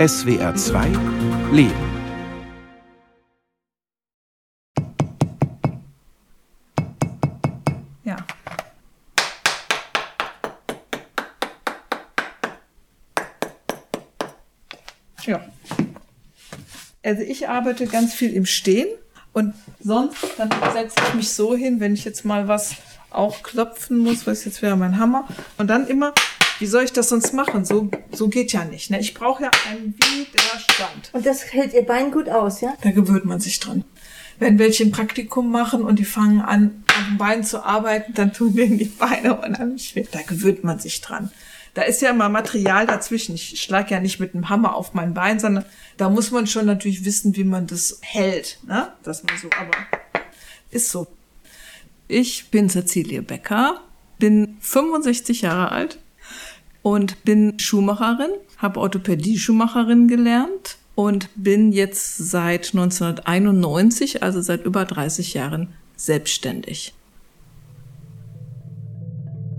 SWR 2 Leben. Ja. Ja. Also ich arbeite ganz viel im Stehen und sonst dann setze ich mich so hin, wenn ich jetzt mal was auch klopfen muss, was jetzt wäre mein Hammer und dann immer wie soll ich das sonst machen? So, so geht ja nicht. Ne? Ich brauche ja einen Widerstand. Und das hält Ihr Bein gut aus, ja? Da gewöhnt man sich dran. Wenn welche ein Praktikum machen und die fangen an, am Bein zu arbeiten, dann tun denen die Beine unheimlich weh. Da gewöhnt man sich dran. Da ist ja immer Material dazwischen. Ich schlage ja nicht mit einem Hammer auf mein Bein, sondern da muss man schon natürlich wissen, wie man das hält. Ne? Das mal so, aber ist so. Ich bin Cecilie Becker, bin 65 Jahre alt, und bin Schuhmacherin, habe Orthopädie-Schuhmacherin gelernt und bin jetzt seit 1991, also seit über 30 Jahren, selbstständig.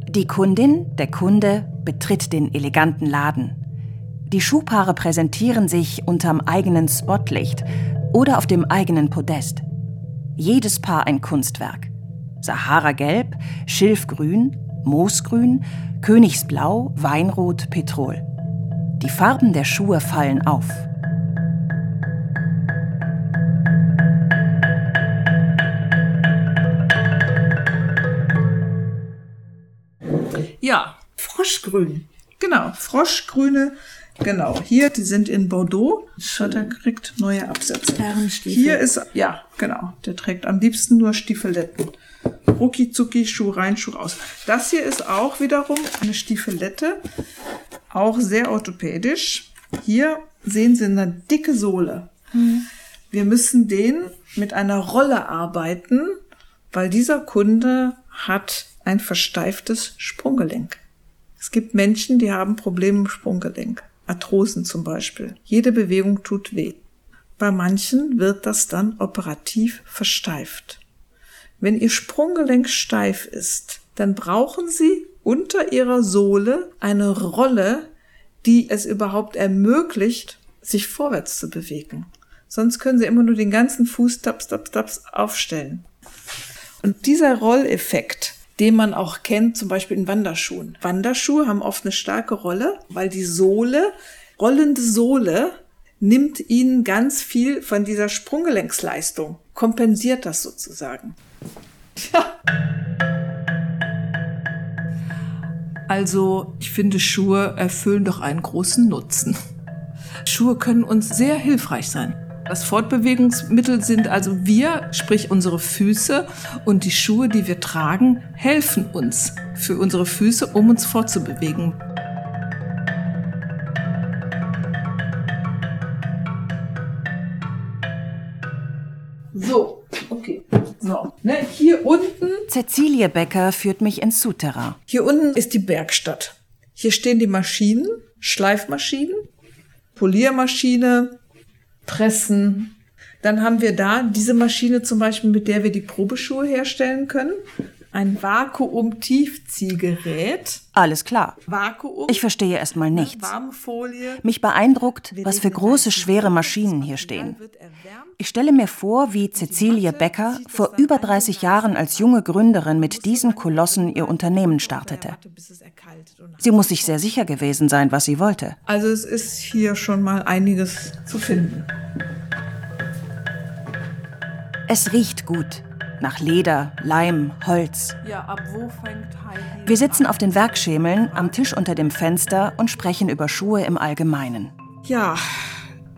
Die Kundin, der Kunde betritt den eleganten Laden. Die Schuhpaare präsentieren sich unterm eigenen Spotlicht oder auf dem eigenen Podest. Jedes Paar ein Kunstwerk. Sahara-Gelb, Schilfgrün, Moosgrün, Königsblau, Weinrot, Petrol. Die Farben der Schuhe fallen auf. Ja, Froschgrün. Genau, Froschgrüne. Genau, hier, die sind in Bordeaux. Schotter kriegt neue Absätze. Herrenstiefel. Hier ist, ja, genau, der trägt am liebsten nur Stiefeletten. Rucki zucki, Schuh rein, Schuh raus. Das hier ist auch wiederum eine Stiefelette, auch sehr orthopädisch. Hier sehen Sie eine dicke Sohle. Wir müssen den mit einer Rolle arbeiten, weil dieser Kunde hat ein versteiftes Sprunggelenk. Es gibt Menschen, die haben Probleme im Sprunggelenk. Arthrosen zum Beispiel. Jede Bewegung tut weh. Bei manchen wird das dann operativ versteift. Wenn Ihr Sprunggelenk steif ist, dann brauchen Sie unter Ihrer Sohle eine Rolle, die es überhaupt ermöglicht, sich vorwärts zu bewegen. Sonst können Sie immer nur den ganzen Fuß taps, taps, taps aufstellen. Und dieser Rolleffekt, den man auch kennt, zum Beispiel in Wanderschuhen. Wanderschuhe haben oft eine starke Rolle, weil die Sohle, rollende Sohle, nimmt ihnen ganz viel von dieser Sprunggelenksleistung, kompensiert das sozusagen. Also, ich finde, Schuhe erfüllen doch einen großen Nutzen. Schuhe können uns sehr hilfreich sein. Das Fortbewegungsmittel sind also wir, sprich unsere Füße und die Schuhe, die wir tragen, helfen uns für unsere Füße, um uns fortzubewegen. Cecilie Becker führt mich ins Souterrain. hier unten ist die Werkstatt. Hier stehen die Maschinen, Schleifmaschinen, Poliermaschine, Pressen. Dann haben wir da diese Maschine zum Beispiel, mit der wir die Probeschuhe herstellen können. Ein Vakuum-Tiefziehgerät. Alles klar. Vakuum. Ich verstehe erstmal nichts. Mich beeindruckt, was für große, schwere Maschinen hier stehen. Ich stelle mir vor, wie Cecilie Becker vor über 30 Jahren als junge Gründerin mit diesen Kolossen ihr Unternehmen startete. Sie muss sich sehr sicher gewesen sein, was sie wollte. Also es ist hier schon mal einiges zu finden. Es riecht gut. Nach Leder, Leim, Holz. Wir sitzen auf den Werkschemeln am Tisch unter dem Fenster und sprechen über Schuhe im Allgemeinen. Ja,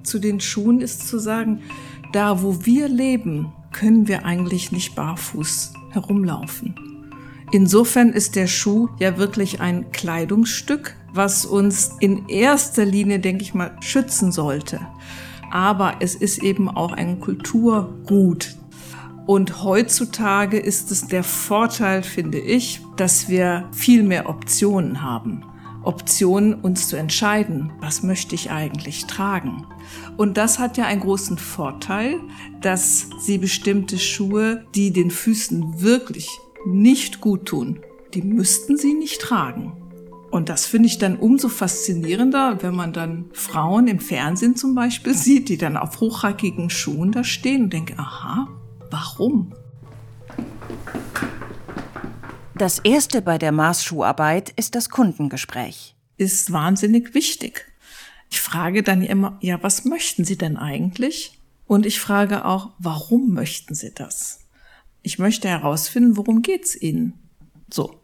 zu den Schuhen ist zu sagen, da wo wir leben, können wir eigentlich nicht barfuß herumlaufen. Insofern ist der Schuh ja wirklich ein Kleidungsstück, was uns in erster Linie, denke ich mal, schützen sollte. Aber es ist eben auch ein Kulturgut. Und heutzutage ist es der Vorteil, finde ich, dass wir viel mehr Optionen haben. Optionen, uns zu entscheiden, was möchte ich eigentlich tragen. Und das hat ja einen großen Vorteil, dass sie bestimmte Schuhe, die den Füßen wirklich nicht gut tun, die müssten sie nicht tragen. Und das finde ich dann umso faszinierender, wenn man dann Frauen im Fernsehen zum Beispiel sieht, die dann auf hochhackigen Schuhen da stehen und denke, aha, warum? Das erste bei der Maßschuharbeit ist das Kundengespräch. Ist wahnsinnig wichtig. Ich frage dann immer, ja, was möchten Sie denn eigentlich? Und ich frage auch, warum möchten Sie das? Ich möchte herausfinden, worum geht's Ihnen? So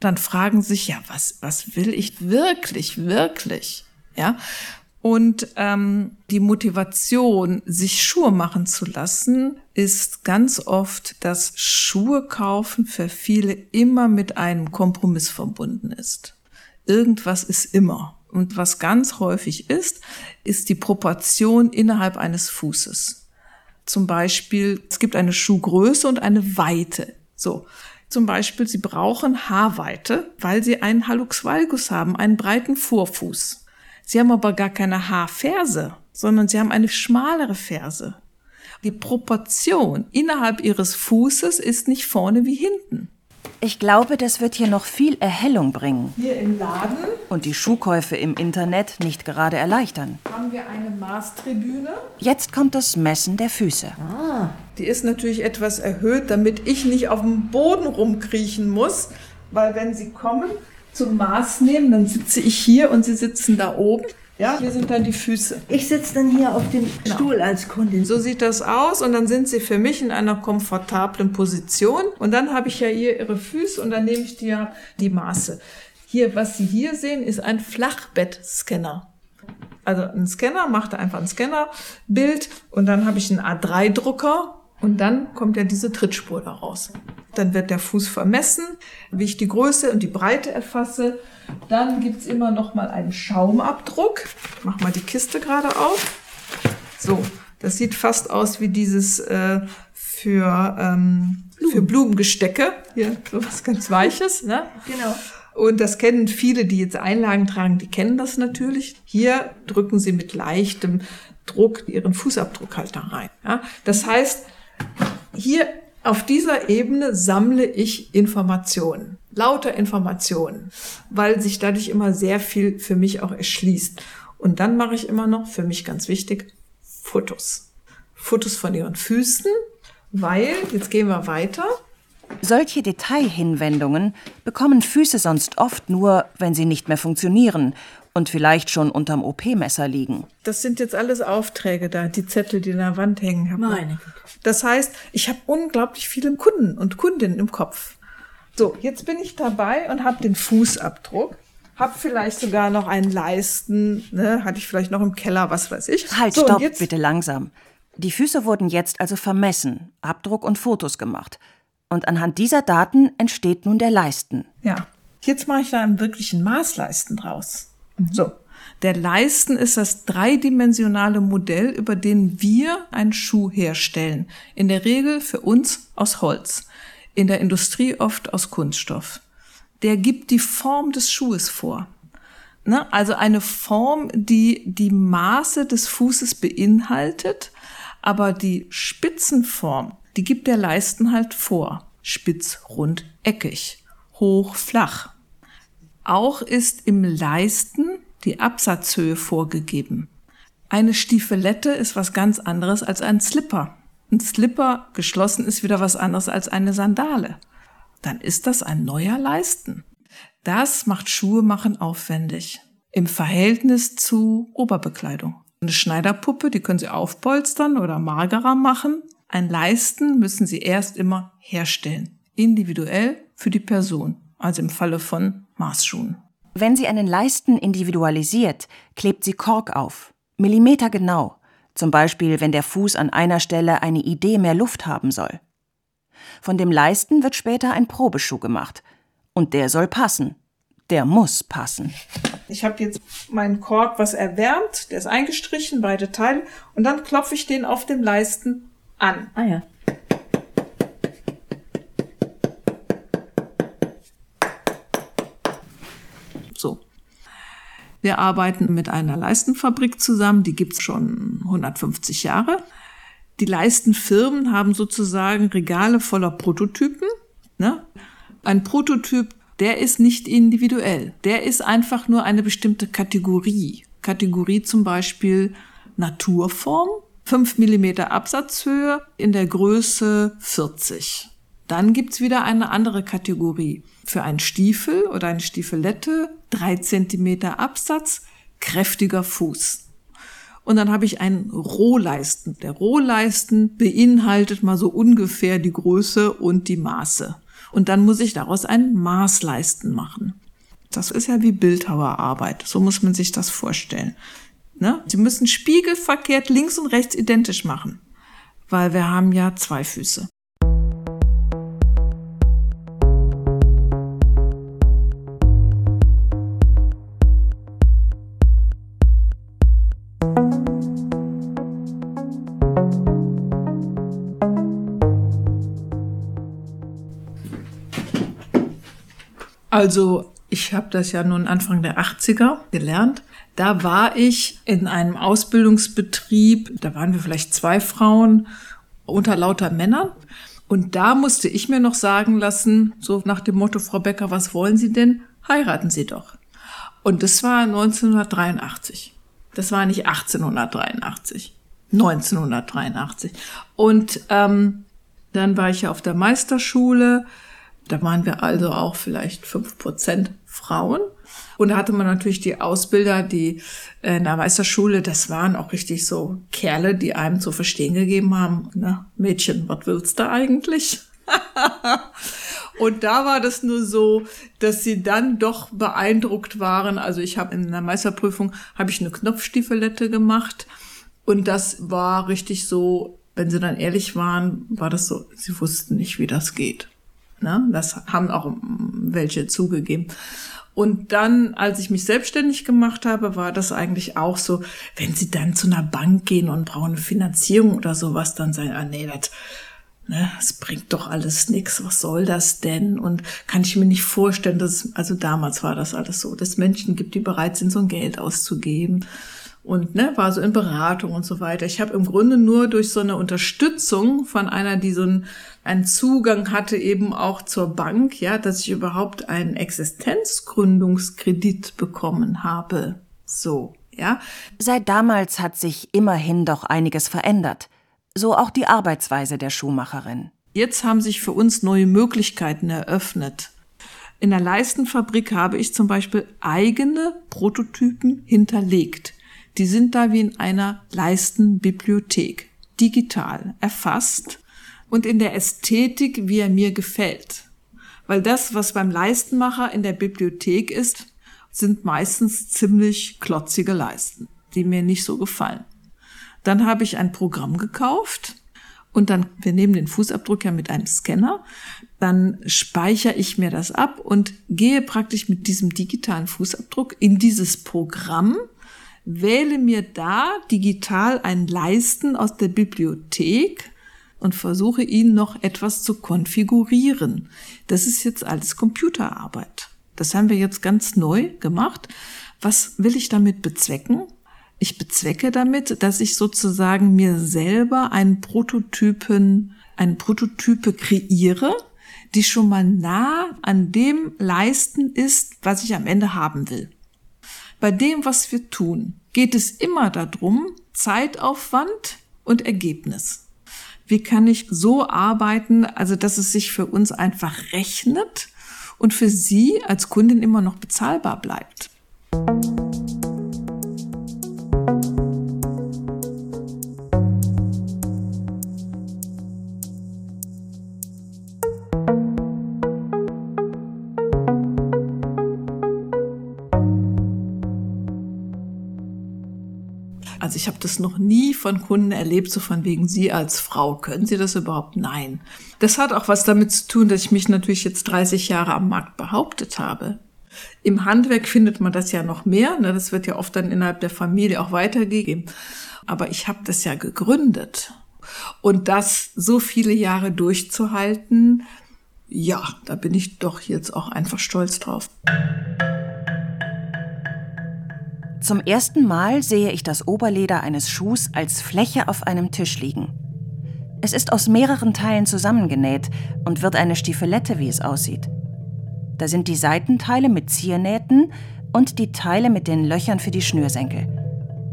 dann fragen sich, ja, was, was will ich wirklich, wirklich? Ja. Und ähm, die Motivation, sich Schuhe machen zu lassen, ist ganz oft, dass Schuhe kaufen für viele immer mit einem Kompromiss verbunden ist. Irgendwas ist immer. Und was ganz häufig ist, ist die Proportion innerhalb eines Fußes. Zum Beispiel, es gibt eine Schuhgröße und eine Weite. So. Zum Beispiel, sie brauchen Haarweite, weil sie einen Hallux valgus haben, einen breiten Vorfuß. Sie haben aber gar keine Haarferse, sondern sie haben eine schmalere Ferse. Die Proportion innerhalb ihres Fußes ist nicht vorne wie hinten. Ich glaube, das wird hier noch viel Erhellung bringen. Hier im Laden Und die Schuhkäufe im Internet nicht gerade erleichtern. haben wir eine Maßtribüne. Jetzt kommt das Messen der Füße. Die ist natürlich etwas erhöht, damit ich nicht auf dem Boden rumkriechen muss, weil wenn sie kommen zum Maß nehmen, dann sitze ich hier und sie sitzen da oben. Ja, hier sind dann die Füße. Ich sitze dann hier auf dem Stuhl als Kundin. So sieht das aus und dann sind sie für mich in einer komfortablen Position und dann habe ich ja hier ihre Füße und dann nehme ich dir die Maße. Hier, was Sie hier sehen, ist ein Flachbettscanner. Also ein Scanner macht einfach ein Scannerbild und dann habe ich einen A3-Drucker und dann kommt ja diese Trittspur daraus. Dann wird der Fuß vermessen, wie ich die Größe und die Breite erfasse. Dann gibt's immer noch mal einen Schaumabdruck. Ich mach mal die Kiste gerade auf. So, das sieht fast aus wie dieses äh, für, ähm, für Blumengestecke. Hier, so was ganz Weiches. Ne? Genau. Und das kennen viele, die jetzt Einlagen tragen, die kennen das natürlich. Hier drücken sie mit leichtem Druck ihren Fußabdruck halt da rein. Ja? Das heißt, hier auf dieser Ebene sammle ich Informationen, lauter Informationen, weil sich dadurch immer sehr viel für mich auch erschließt. Und dann mache ich immer noch, für mich ganz wichtig, Fotos. Fotos von ihren Füßen, weil, jetzt gehen wir weiter, Solche Detailhinwendungen bekommen Füße sonst oft nur, wenn sie nicht mehr funktionieren und vielleicht schon unterm OP-Messer liegen. Das sind jetzt alles Aufträge da, die Zettel, die an der Wand hängen. Hab Meine. Das heißt, ich habe unglaublich viele Kunden und Kundinnen im Kopf. So, jetzt bin ich dabei und habe den Fußabdruck. Hab vielleicht sogar noch einen Leisten, ne, hatte ich vielleicht noch im Keller, was weiß ich. Halt, so, stopp, jetzt, bitte langsam. Die Füße wurden jetzt also vermessen, Abdruck und Fotos gemacht. Und anhand dieser Daten entsteht nun der Leisten. Ja, jetzt mache ich da einen wirklichen Maßleisten draus. So, der Leisten ist das dreidimensionale Modell, über den wir einen Schuh herstellen. In der Regel für uns aus Holz, in der Industrie oft aus Kunststoff. Der gibt die Form des Schuhes vor. Ne? Also eine Form, die die Maße des Fußes beinhaltet, aber die Spitzenform, die gibt der Leisten halt vor. Spitz, rund, eckig, hoch, flach. Auch ist im Leisten die Absatzhöhe vorgegeben. Eine Stiefelette ist was ganz anderes als ein Slipper. Ein Slipper geschlossen ist wieder was anderes als eine Sandale. Dann ist das ein neuer Leisten. Das macht Schuhe machen aufwendig. Im Verhältnis zu Oberbekleidung. Eine Schneiderpuppe, die können Sie aufpolstern oder magerer machen. Ein Leisten müssen Sie erst immer herstellen. Individuell für die Person. Also im Falle von Maßschuhen. Wenn sie einen Leisten individualisiert, klebt sie Kork auf. Millimeter genau. Zum Beispiel, wenn der Fuß an einer Stelle eine Idee mehr Luft haben soll. Von dem Leisten wird später ein Probeschuh gemacht. Und der soll passen. Der muss passen. Ich habe jetzt meinen Kork was erwärmt, der ist eingestrichen, beide Teile, und dann klopfe ich den auf dem Leisten an. Ah ja. So. Wir arbeiten mit einer Leistenfabrik zusammen, die gibt's schon 150 Jahre. Die Leistenfirmen haben sozusagen Regale voller Prototypen. Ne? Ein Prototyp der ist nicht individuell. Der ist einfach nur eine bestimmte Kategorie. Kategorie zum Beispiel Naturform, 5 mm Absatzhöhe in der Größe 40. Dann gibt's wieder eine andere Kategorie. Für einen Stiefel oder eine Stiefelette 3 cm Absatz, kräftiger Fuß. Und dann habe ich einen Rohleisten. Der Rohleisten beinhaltet mal so ungefähr die Größe und die Maße. Und dann muss ich daraus einen Maßleisten machen. Das ist ja wie Bildhauerarbeit. So muss man sich das vorstellen. Ne? Sie müssen spiegelverkehrt links und rechts identisch machen, weil wir haben ja zwei Füße. Also ich habe das ja nun Anfang der 80er gelernt. Da war ich in einem Ausbildungsbetrieb, da waren wir vielleicht zwei Frauen unter lauter Männern. Und da musste ich mir noch sagen lassen, so nach dem Motto, Frau Becker, was wollen Sie denn? Heiraten Sie doch. Und das war 1983. Das war nicht 1883. 1983. Und ähm, dann war ich ja auf der Meisterschule da waren wir also auch vielleicht fünf Prozent Frauen. Und da hatte man natürlich die Ausbilder, die äh, in der Meisterschule, das waren auch richtig so Kerle, die einem zu verstehen gegeben haben, na, Mädchen, was willst du eigentlich? und da war das nur so, dass sie dann doch beeindruckt waren. Also ich habe in der Meisterprüfung habe ich eine Knopfstiefelette gemacht und das war richtig so, wenn sie dann ehrlich waren, war das so, sie wussten nicht, wie das geht. Ne? Das haben auch welche zugegeben. Und dann, als ich mich selbstständig gemacht habe, war das eigentlich auch so, wenn sie dann zu einer Bank gehen und brauchen eine Finanzierung oder sowas, dann sagen, ah nee, das, ne, das bringt doch alles nix, was soll das denn? Und kann ich mir nicht vorstellen, dass, also damals war das alles so, dass Menschen gibt, die bereit sind, so ein Geld auszugeben und ne, war so in Beratung und so weiter. Ich habe im Grunde nur durch so eine Unterstützung von einer, die so einen, einen Zugang hatte eben auch zur Bank, ja, dass ich überhaupt einen Existenzgründungskredit bekommen habe. So, ja. Seit damals hat sich immerhin doch einiges verändert. So auch die Arbeitsweise der Schuhmacherin. Jetzt haben sich für uns neue Möglichkeiten eröffnet. In der Leistenfabrik habe ich zum Beispiel eigene Prototypen hinterlegt. Die sind da wie in einer Leistenbibliothek, digital, erfasst und in der Ästhetik, wie er mir gefällt. Weil das, was beim Leistenmacher in der Bibliothek ist, sind meistens ziemlich klotzige Leisten, die mir nicht so gefallen. Dann habe ich ein Programm gekauft und dann, wir nehmen den Fußabdruck ja mit einem Scanner, dann speichere ich mir das ab und gehe praktisch mit diesem digitalen Fußabdruck in dieses Programm wähle mir da digital ein Leisten aus der Bibliothek und versuche ihn noch etwas zu konfigurieren. Das ist jetzt alles Computerarbeit. Das haben wir jetzt ganz neu gemacht. Was will ich damit bezwecken? Ich bezwecke damit, dass ich sozusagen mir selber einen Prototypen, einen Prototype kreiere, die schon mal nah an dem Leisten ist, was ich am Ende haben will. Bei dem, was wir tun, geht es immer darum, Zeitaufwand und Ergebnis. Wie kann ich so arbeiten, also dass es sich für uns einfach rechnet und für Sie als Kundin immer noch bezahlbar bleibt? Noch nie von Kunden erlebt, so von wegen Sie als Frau. Können Sie das überhaupt? Nein. Das hat auch was damit zu tun, dass ich mich natürlich jetzt 30 Jahre am Markt behauptet habe. Im Handwerk findet man das ja noch mehr. Ne? Das wird ja oft dann innerhalb der Familie auch weitergegeben. Aber ich habe das ja gegründet. Und das so viele Jahre durchzuhalten, ja, da bin ich doch jetzt auch einfach stolz drauf. Zum ersten Mal sehe ich das Oberleder eines Schuhs als Fläche auf einem Tisch liegen. Es ist aus mehreren Teilen zusammengenäht und wird eine Stiefelette, wie es aussieht. Da sind die Seitenteile mit Ziernähten und die Teile mit den Löchern für die Schnürsenkel.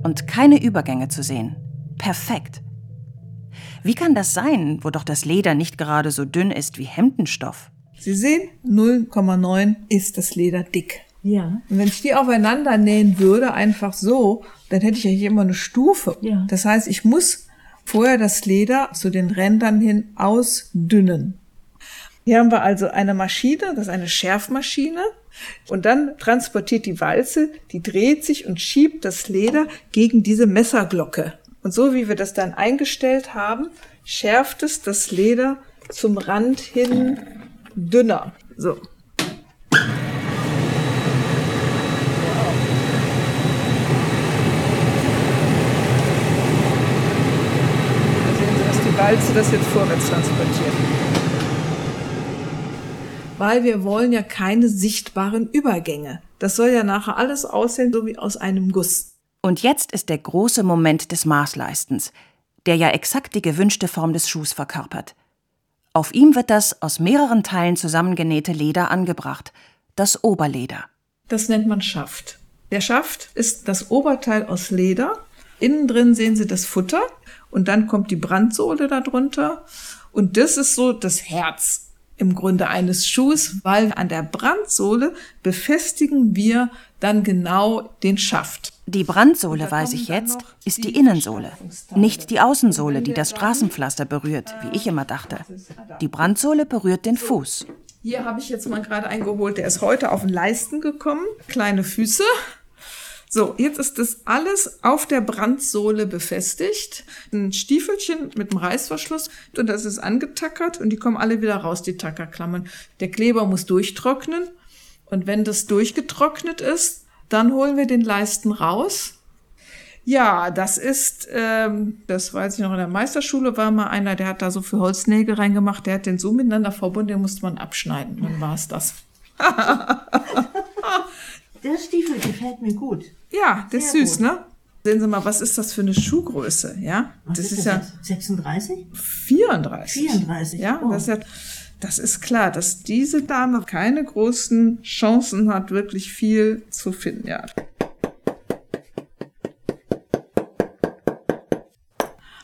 Und keine Übergänge zu sehen. Perfekt. Wie kann das sein, wo doch das Leder nicht gerade so dünn ist wie Hemdenstoff? Sie sehen, 0,9 ist das Leder dick. Ja. Und wenn ich die aufeinander nähen würde, einfach so, dann hätte ich ja hier immer eine Stufe. Ja. Das heißt, ich muss vorher das Leder zu den Rändern hin ausdünnen. Hier haben wir also eine Maschine, das ist eine Schärfmaschine. Und dann transportiert die Walze, die dreht sich und schiebt das Leder gegen diese Messerglocke. Und so wie wir das dann eingestellt haben, schärft es das Leder zum Rand hin dünner. So. Da sehen Sie, das jetzt vorwärts transportiert. Weil wir wollen ja keine sichtbaren Übergänge. Das soll ja nachher alles aussehen, so wie aus einem Guss. Und jetzt ist der große Moment des Maßleistens, der ja exakt die gewünschte Form des Schuhs verkörpert. Auf ihm wird das aus mehreren Teilen zusammengenähte Leder angebracht, das Oberleder. Das nennt man Schaft. Der Schaft ist das Oberteil aus Leder. Innen drin sehen Sie das Futter und dann kommt die Brandsohle darunter. Und das ist so das Herz im Grunde eines Schuhs, weil an der Brandsohle befestigen wir dann genau den Schaft. Die Brandsohle, weiß ich jetzt, ist die Innensohle, nicht die Außensohle, die das Straßenpflaster berührt, wie ich immer dachte. Die Brandsohle berührt den Fuß. Hier habe ich jetzt mal gerade eingeholt, der ist heute auf den Leisten gekommen. Kleine Füße. So, jetzt ist das alles auf der Brandsohle befestigt. Ein Stiefelchen mit einem Reißverschluss und das ist angetackert und die kommen alle wieder raus, die Tackerklammern. Der Kleber muss durchtrocknen und wenn das durchgetrocknet ist, dann holen wir den Leisten raus. Ja, das ist, ähm, das weiß ich noch, in der Meisterschule war mal einer, der hat da so für Holznägel reingemacht, der hat den so miteinander verbunden, den musste man abschneiden. Dann war es das. Der Stiefel gefällt mir gut. Ja, das ist süß, gut. ne? Sehen Sie mal, was ist das für eine Schuhgröße, ja? Was das ist, das ja jetzt? 36? 34. 34, Ja, oh. das ist ja, das ist klar, dass diese Dame keine großen Chancen hat, wirklich viel zu finden, ja.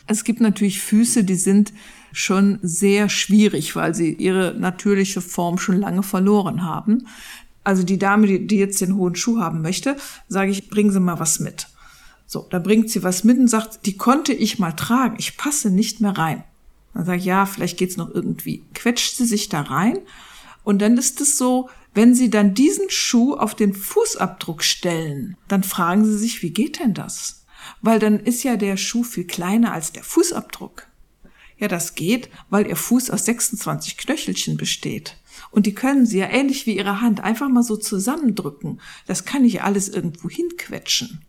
Es gibt natürlich Füße, die sind schon sehr schwierig, weil sie ihre natürliche Form schon lange verloren haben. Also die Dame, die, die jetzt den hohen Schuh haben möchte, sage ich, bringen Sie mal was mit. So, da bringt sie was mit und sagt, die konnte ich mal tragen, ich passe nicht mehr rein. Dann sage ich, ja, vielleicht geht's noch irgendwie. Quetscht sie sich da rein und dann ist es so, wenn Sie dann diesen Schuh auf den Fußabdruck stellen, dann fragen Sie sich, wie geht denn das? Weil dann ist ja der Schuh viel kleiner als der Fußabdruck. Ja, das geht, weil Ihr Fuß aus 26 Knöchelchen besteht. Und die können Sie ja ähnlich wie Ihre Hand einfach mal so zusammendrücken. Das kann ich alles irgendwo hinquetschen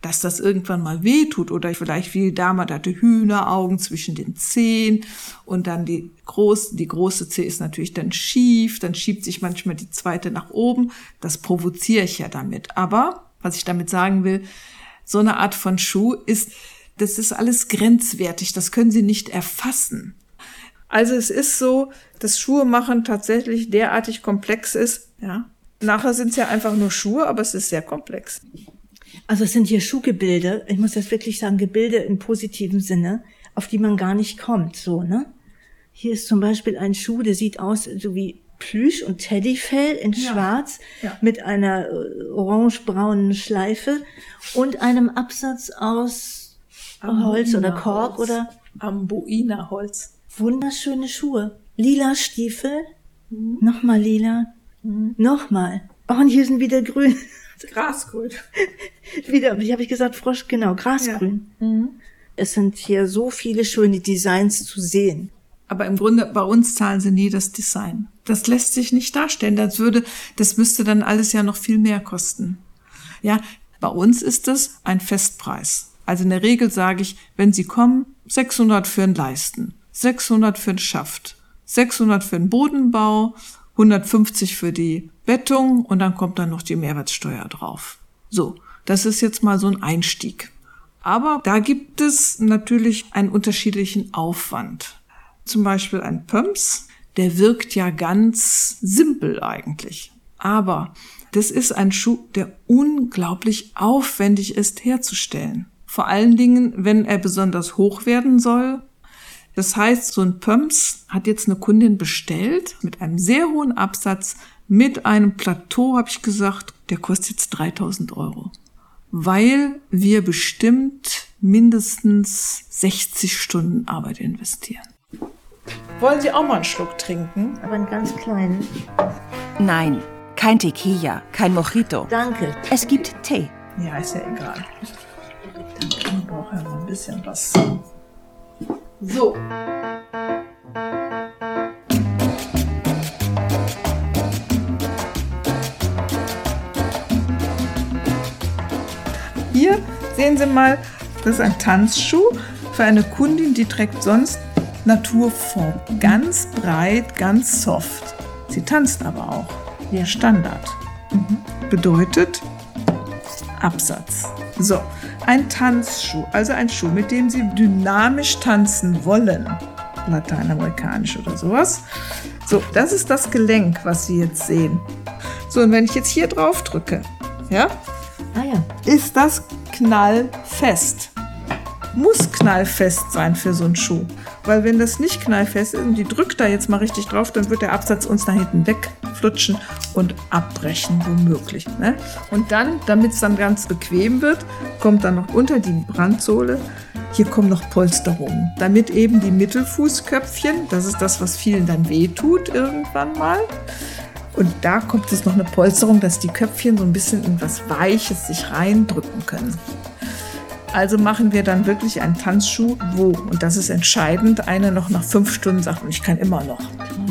dass das irgendwann mal weh tut oder vielleicht wie die Dame hatte Hühneraugen zwischen den Zehen und dann die große, die große Zehe ist natürlich dann schief, dann schiebt sich manchmal die zweite nach oben. Das provoziere ich ja damit. Aber was ich damit sagen will, so eine Art von Schuh ist, das ist alles grenzwertig. Das können Sie nicht erfassen. Also es ist so, dass Schuhe machen tatsächlich derartig komplex ist, ja. Nachher sind es ja einfach nur Schuhe, aber es ist sehr komplex. Also es sind hier Schuhgebilde, ich muss das wirklich sagen, Gebilde im positiven Sinne, auf die man gar nicht kommt, so, ne? Hier ist zum Beispiel ein Schuh, der sieht aus so wie Plüsch und Teddyfell in schwarz ja. mit einer äh, orangebraunen Schleife und einem Absatz aus Holz oder Kork Holz. oder Amboinerholz. Wunderschöne Schuhe. Lila Stiefel, nochmal lila, nochmal. Oh, und hier sind wieder grün. Grasgrün. Wieder, wie habe ich gesagt, Frosch, genau, Grasgrün. Es sind hier so viele schöne Designs zu sehen. Aber im Grunde, bei uns zahlen sie nie das Design. Das lässt sich nicht darstellen. Das würde, das müsste dann alles ja noch viel mehr kosten. Ja, bei uns ist es ein Festpreis. Also in der Regel sage ich, wenn Sie kommen, 600 für einen Leisten, 600 für einen Schaft, 600 für den Bodenbau, 150 für die Bettung und dann kommt dann noch die Mehrwertsteuer drauf. So, das ist jetzt mal so ein Einstieg. Aber da gibt es natürlich einen unterschiedlichen Aufwand. Zum Beispiel ein Pumps, der wirkt ja ganz simpel eigentlich. Aber das ist ein Schuh, der unglaublich aufwendig ist herzustellen. Vor allen Dingen, wenn er besonders hoch werden soll. Das heißt, so ein Pumps hat jetzt eine Kundin bestellt mit einem sehr hohen Absatz, mit einem Plateau, habe ich gesagt, der kostet jetzt 3000 Euro. Weil wir bestimmt mindestens 60 Stunden Arbeit investieren. Wollen Sie auch mal einen Schluck trinken? Aber einen ganz kleinen. Nein, kein Tequila, kein Mojito. Danke. Es gibt Tee. Ja, ist ja egal. Ich brauche ja mal ein bisschen was. So. Hier sehen Sie mal, das ist ein Tanzschuh für eine Kundin, die trägt sonst Naturform. Ganz breit, ganz soft. Sie tanzt aber auch. Ihr Standard. Mhm. Bedeutet Absatz. So, ein Tanzschuh, also ein Schuh, mit dem Sie dynamisch tanzen wollen. Lateinamerikanisch oder sowas. So, das ist das Gelenk, was Sie jetzt sehen. So, und wenn ich jetzt hier drauf drücke, ja, Ah ja. ist das knallfest. Muss knallfest sein für so einen Schuh. Weil wenn das nicht knallfest ist und die drückt da jetzt mal richtig drauf, dann wird der Absatz uns nach hinten wegflutschen und abbrechen womöglich. Ne? Und dann, damit es dann ganz bequem wird, kommt dann noch unter die Brandsohle, hier kommen noch Polsterungen, damit eben die Mittelfußköpfchen, das ist das, was vielen dann wehtut irgendwann mal, und da kommt jetzt noch eine Polsterung, dass die Köpfchen so ein bisschen in was Weiches sich reindrücken können. Also machen wir dann wirklich einen Tanzschuh, wo, und das ist entscheidend, einer noch nach fünf Stunden sagt, und ich kann immer noch.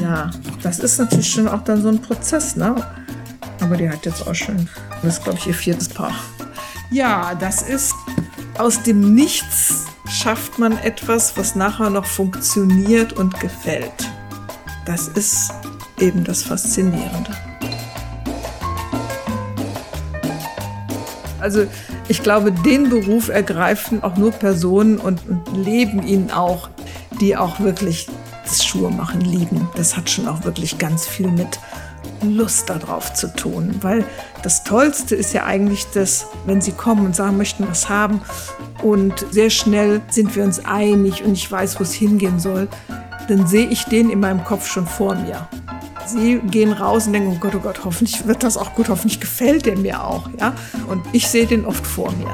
Ja, das ist natürlich schon auch dann so ein Prozess, ne? Aber die hat jetzt auch schon, das ist glaube ich ihr viertes Paar. Ja, das ist aus dem Nichts schafft man etwas, was nachher noch funktioniert und gefällt. Das ist eben das Faszinierende. Also ich glaube, den Beruf ergreifen auch nur Personen und, und leben ihn auch, die auch wirklich das Schuhe machen lieben. Das hat schon auch wirklich ganz viel mit Lust darauf zu tun, weil das Tollste ist ja eigentlich das, wenn sie kommen und sagen, möchten was haben und sehr schnell sind wir uns einig und ich weiß, wo es hingehen soll, dann sehe ich den in meinem Kopf schon vor mir. Sie gehen raus und denken, oh Gott, oh Gott, hoffentlich wird das auch gut, hoffentlich gefällt der mir auch, ja. Und ich sehe den oft vor mir.